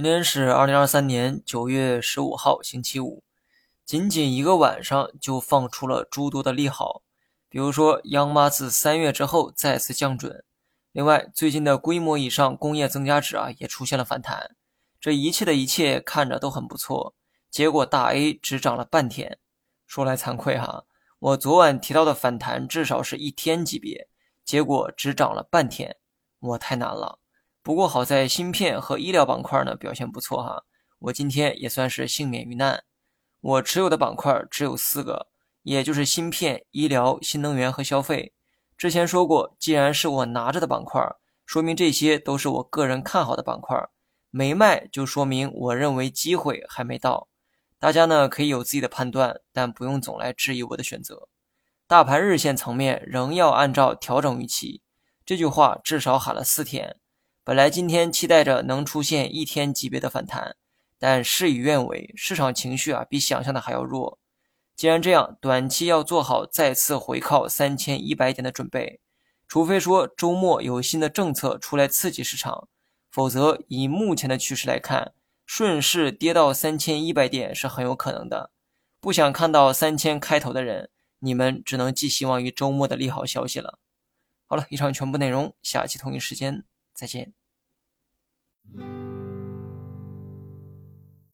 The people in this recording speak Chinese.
今天是二零二三年九月十五号，星期五。仅仅一个晚上就放出了诸多的利好，比如说央妈自三月之后再次降准。另外，最近的规模以上工业增加值啊也出现了反弹。这一切的一切看着都很不错，结果大 A 只涨了半天。说来惭愧哈，我昨晚提到的反弹至少是一天级别，结果只涨了半天，我太难了。不过好在芯片和医疗板块呢表现不错哈，我今天也算是幸免于难。我持有的板块只有四个，也就是芯片、医疗、新能源和消费。之前说过，既然是我拿着的板块，说明这些都是我个人看好的板块，没卖就说明我认为机会还没到。大家呢可以有自己的判断，但不用总来质疑我的选择。大盘日线层面仍要按照调整预期，这句话至少喊了四天。本来今天期待着能出现一天级别的反弹，但事与愿违，市场情绪啊比想象的还要弱。既然这样，短期要做好再次回靠三千一百点的准备，除非说周末有新的政策出来刺激市场，否则以目前的趋势来看，顺势跌到三千一百点是很有可能的。不想看到三千开头的人，你们只能寄希望于周末的利好消息了。好了，以上全部内容，下期同一时间。再见。